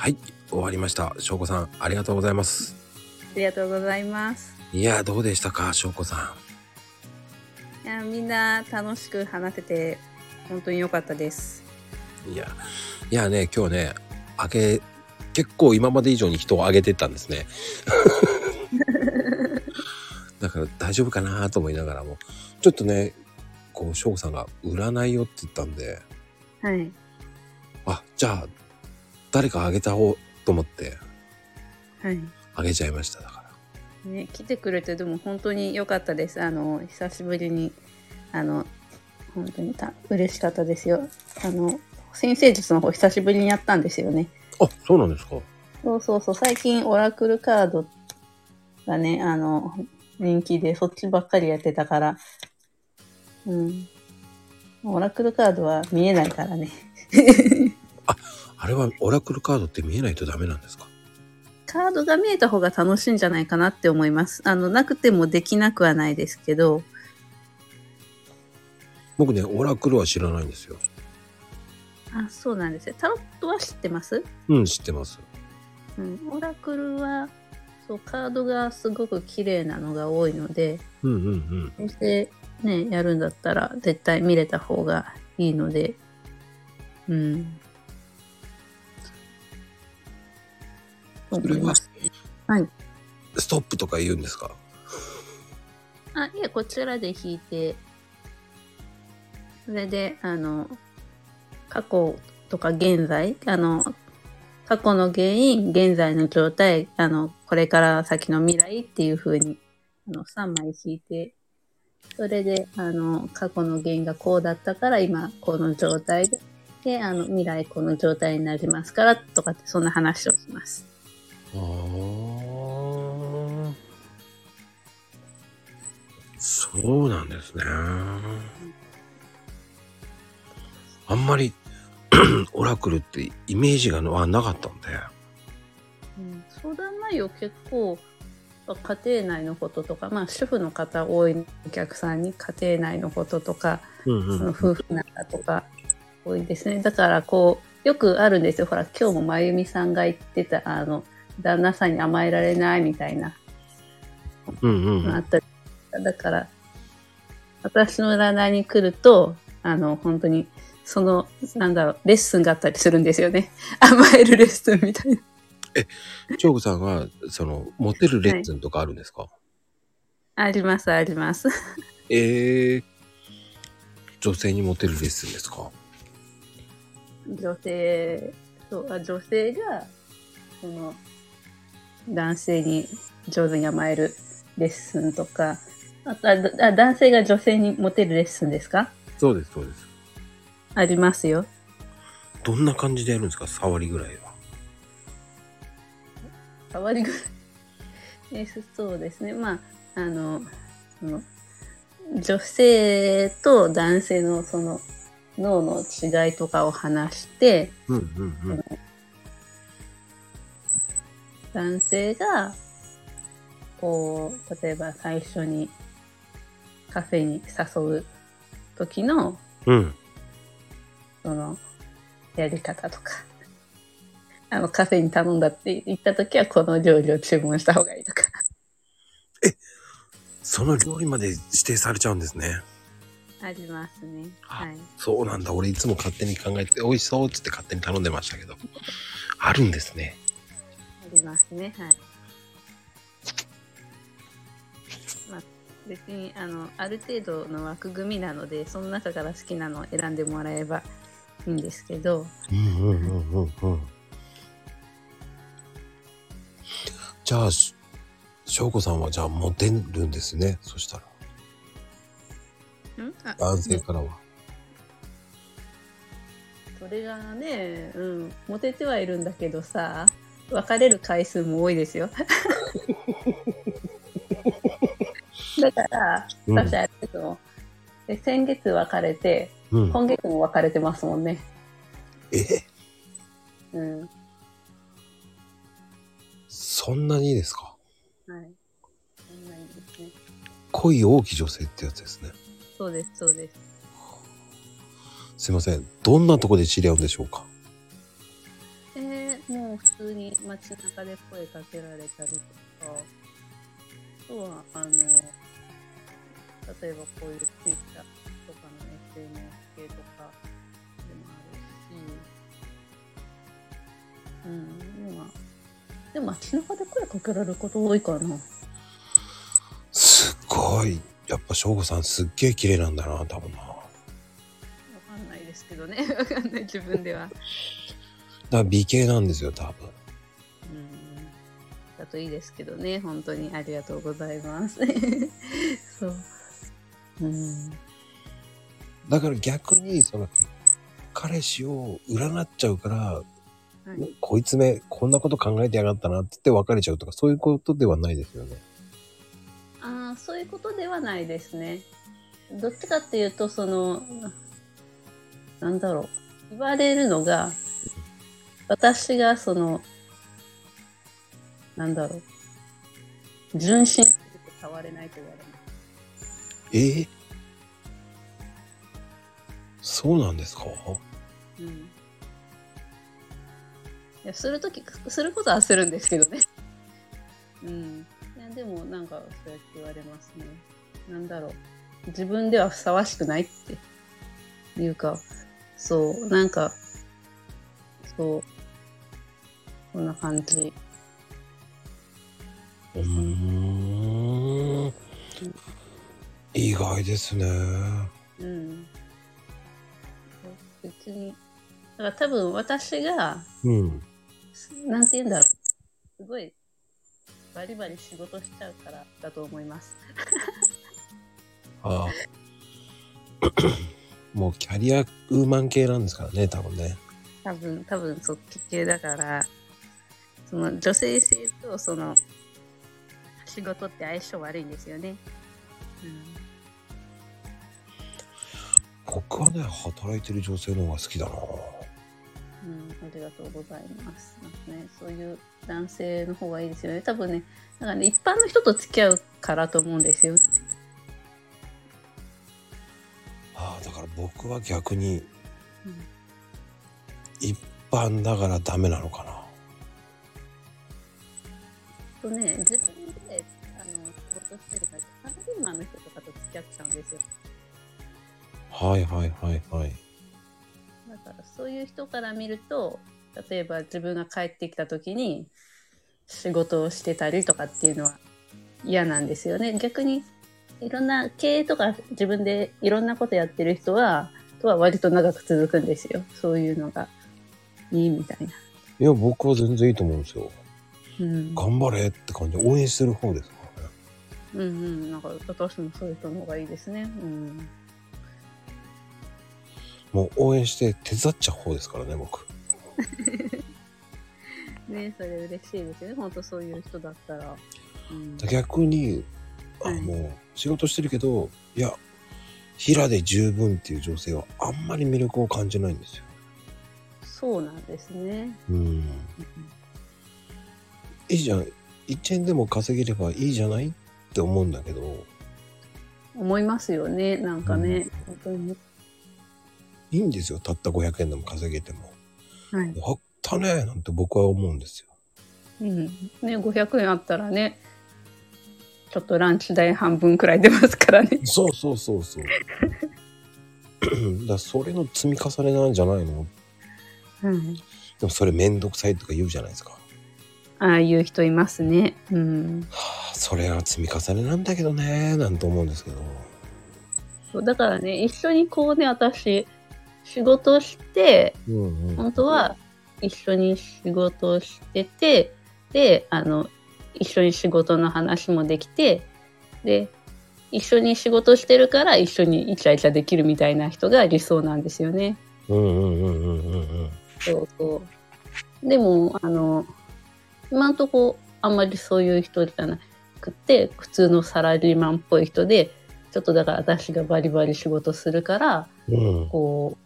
はい、終わりました。翔子さん、ありがとうございます。ありがとうございます。いや、どうでしたか、翔子さいや、みんな楽しく話せて、本当に良かったです。ん。いや、いやね、今日ね、あげ、結構今まで以上に人をあげてったんですね。だから大丈夫かなと思いながらも、ちょっとね、こう、翔子さんが占いよって言ったんで、はい。あ、じゃあ、誰かあげた方と思って、はい。あげちゃいました、だから。ね、来てくれて、でも本当に良かったです。あの、久しぶりに、あの、本当にた嬉しかったですよ。あの、先生術の方久しぶりにやったんですよね。あ、そうなんですかそうそうそう、最近オラクルカードがね、あの、人気でそっちばっかりやってたから、うん。オラクルカードは見えないからね。あれはオラクルカードって見えないとダメなんですか？カードが見えた方が楽しいんじゃないかなって思います。あの、なくてもできなくはないですけど、僕ね、オラクルは知らないんですよ。あ、そうなんですよ。タロットは知ってます？うん、知ってます。うん。オラクルは、そう、カードがすごく綺麗なのが多いので、うんうんうん。そしてね、やるんだったら絶対見れた方がいいので、うん。と思います。はい。ストップとか言うんですか？あ、いえ、こちらで引いて、それで、あの、過去とか現在、あの、過去の原因、現在の状態、あの、これから先の未来っていう風に、あの、3枚引いて、それで、あの、過去の原因がこうだったから、今、この状態で、で、あの、未来この状態になりますから、とかって、そんな話をします。ああ。そうなんですね。あんまり オラクルってイメージがはなかったんで。うん相談内容結構家庭内のこととか、まあ、主婦の方多いお客さんに家庭内のこととか、うんうんその夫婦仲とか多いですねだからこうよくあるんですよほら今日もまゆみさんが言ってたあの旦那さんに甘えられないみたいな。うんうんあったりだから私の占いに来るとあの本当にそのなんだろうレッスンがあったりするんですよね。甘えるレッスンみたいな。長子さんは、その、モテるレッスンとかあるんですか、ありますあります。ええ女性にモテるレッスンですか？女性そうあ女性がその男性に上手に甘えるレッスンとかあとああ男性が女性にモテるレッスンですか？そうです、そうです。ありますよどんな感じでやるんですか？触りぐらいは。触りぐらい？えそうですねまああのその女性と男性のその脳の違いとかを話してうんうんうん。男性がこう例えば最初にカフェに誘う時のうん。そのやり方とか あのカフェに頼んだって言った時はこの料理を注文した方がいいとかその料理まで指定されちゃうんですね。ありますねはいそうなんだ。俺いつも勝手に考えて、美味しそうっつって勝手に頼んでましたけど。あるんですね。ありますねはいまあ別にあのある程度の枠組みなのでその中から好きなのを選んでもらえばいいんですけどうんうんうんうんうん。じゃあ、し翔子さんはじゃあモテるんですね？そしたら。ん？あ男性からは。それがね、うん、モテてはいるんだけどさ、別れる回数も多いですよ。だから、うん私あれですもんで先月別れて、うん。今月も別れてますもんね。え？うん。はそんなにですか？い。そんなんですね。恋多き女性ってやつですね。そうです、そうです。すいません。どんなとこで知り合うんでしょうか？えー、もう普通に街中で声かけられたりとか、あとは、あの、例えばこういう Twitter とかの SNS 系とかでもあるし、うん、まあ、でも街中で声かけられること多いかな。すごい。やっぱ翔吾さんすっげえ綺麗なんだな、多分な。わかんないですけどね。わかんない、自分では。だから美形なんですよ、多分。うん。だといいですけどね。本当にありがとうございます。そう。うん。だから逆に、その、彼氏を占っちゃうから、はい、こいつめ、こんなこと考えてやがったなって言って別れちゃうとか、そういうことではないですよね。ああ、そういうことではないですね。どっちかっていうと、その、なんだろう。言われるのが、私がその、なんだろう。純真すぎて変われないと言われます。え？えそうなんですか？うん。いや、するとき、することはするんですけどね。うん。いや、でもなんか、そうやって言われますね。なんだろう。自分ではふさわしくないっていうか、そう、なんか、そう、こんな感じ。うーん。意外ですね。うん。別に、だから多分私が、うん。なんて言うんだろう。すごい、バリバリ仕事しちゃうからだと思います。ああ。もうキャリアウーマン系なんですからね、多分ね。多分、多分そっち系だから、その女性性とその仕事って相性悪いんですよね。僕はね、働いてる女性の方が好きだな。うん、うん、ありがとうございます。なんかね、そういう男性の方がいいですよね。多分ね、なんかね、一般の人と付き合うからと思うんですよ。ああ、だから僕は逆にうん一般だからダメなのかな。とね、自分であの仕事してるから、サラリーマンの人とかと付き合っちゃうんですよ。はいはいはいはい。だからそういう人から見ると例えば自分が帰ってきた時に仕事をしてたりとかっていうのは嫌なんですよね逆にいろんな経営とか自分でいろんなことやってる人はとは割と長く続くんですよそういうのがいいみたいな、いや、僕は全然いいと思うんですよ。うん、頑張れって感じで応援してる方ですからね。うんうん。なんか私もそういう人の方がいいですね。うん。もう応援して手伝っちゃう方ですからね、僕。ねそれ嬉しいですよね。本当そういう人だったら、うん、逆に、あはい。もう仕事してるけど、いや、平で十分っていう女性はあんまり魅力を感じないんですよ。そうなんですね、うん。いいじゃん。1円でも稼げればいいじゃないって思うんだけど、思いますよねなんかね、本当にいいんですよ。たった500円でも稼げても。はいやったねなんて僕は思うんですよ。うん、ね500円あったらねちょっとランチ代半分くらい出ますからねそうそうそうそう。だそれの積み重ねなんじゃないの？うんでもそれめんどくさいとか言うじゃないですか。ああいう人いますねうんはあ、それは積み重ねなんだけどねなんて思うんですけど。そうだからね一緒にこうね私仕事してうんうん。本当は一緒に仕事をしててであの一緒に仕事の話もできてで一緒に仕事してるから一緒にイチャイチャできるみたいな人が理想なんですよね。うんうんうんうんうんうん。そうそう。でも、あの、今んとこ、あんまりそういう人じゃなくて、普通のサラリーマンっぽい人で、ちょっとだから私がバリバリ仕事するから、うん。こう、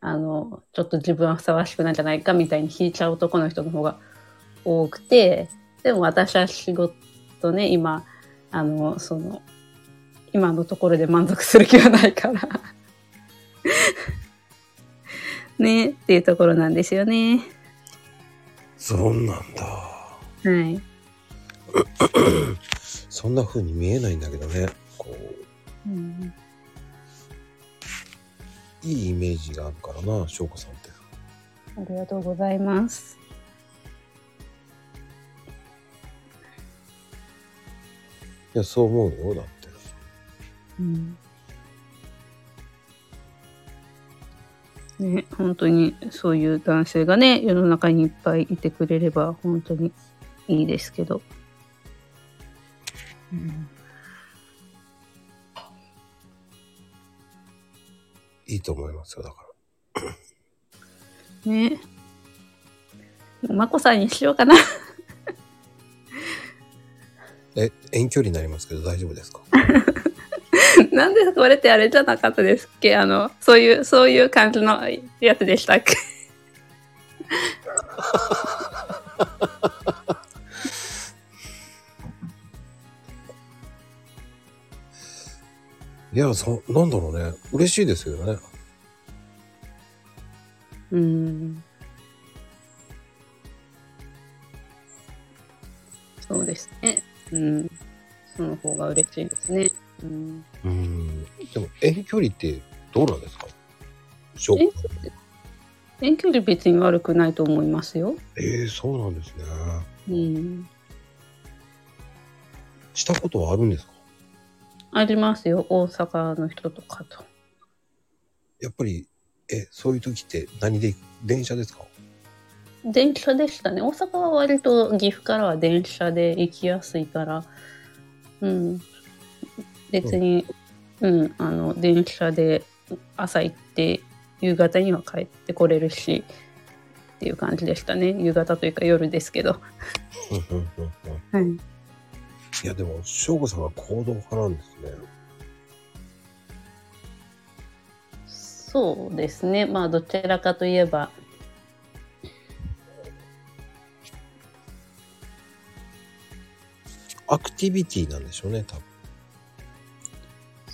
あの、ちょっと自分はふさわしくないんじゃないかみたいに引いちゃう男の人の方が多くて、でも私は仕事ね、今、あの、その、今のところで満足する気はないから。ね、っていうところなんですよね。そうなんだ。はい。そんな風に見えないんだけどね。こう、うん、いいイメージがあるからな、翔子さんって。ありがとうございます。いや、そう思うよ、だって。うん。ね、本当にそういう男性がね、世の中にいっぱいいてくれれば本当にいいですけど。うん、いいと思いますよ、だから。ね。まこさんにしようかな。え、遠距離になりますけど大丈夫ですか？なんでこれってあれじゃなかったですっけ？あの、そういう、そういう感じのやつでしたっけ？いや、そ、なんだろうね。嬉しいですよね。うん。そうですね。うん。その方が嬉しいですね。うん。うん。でも、遠距離ってどうなんですか？翔子遠遠距離別に悪くないと思いますよ。ええそうなんですね。うん。したことはあるんですか？ありますよ。大阪の人とかと。やっぱり、え、そういう時って何で、電車ですか？電車でしたね。大阪は割と岐阜からは電車で行きやすいから、うん。別に、うん、あの、電車で朝行って、夕方には帰ってこれるし、っていう感じでしたね。夕方というか夜ですけど。はい。いや、でも、翔子さんは行動派なんですね。そうですね。まあ、どちらかといえば、アクティビティなんでしょうね、多分。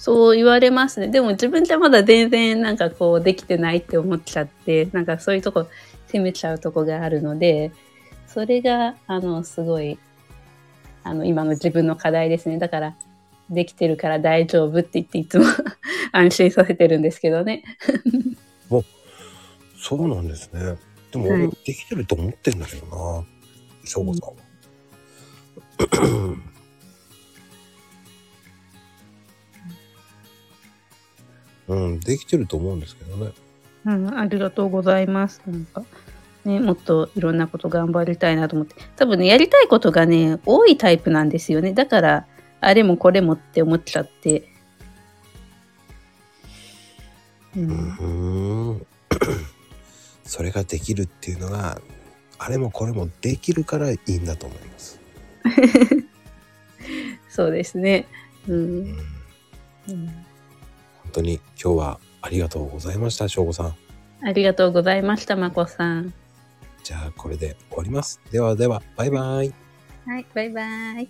そう言われますね。でも自分じゃまだ全然なんかこうできてないって思っちゃって、なんかそういうとこ責めちゃうとこがあるので、それがあのすごいあの今の自分の課題ですね。だからできてるから大丈夫って言っていつも 安心させてるんですけどね。そうなんですね。でも、はい俺できてると思ってんだけどな、翔子さんは。うん、できてると思うんですけどね。うん、ありがとうございます。なんかね、もっといろんなこと頑張りたいなと思って。多分ね、やりたいことがね、多いタイプなんですよね。だから、あれもこれもって思っちゃって。うんん。それができるっていうのが、あれもこれもできるからいいんだと思います。そうですね。う。うんん、うん本当に今日はありがとうございました、翔吾さん。ありがとうございました、まこさん。じゃあこれで終わります。ではでは、バイバイ。はい、バイバイ。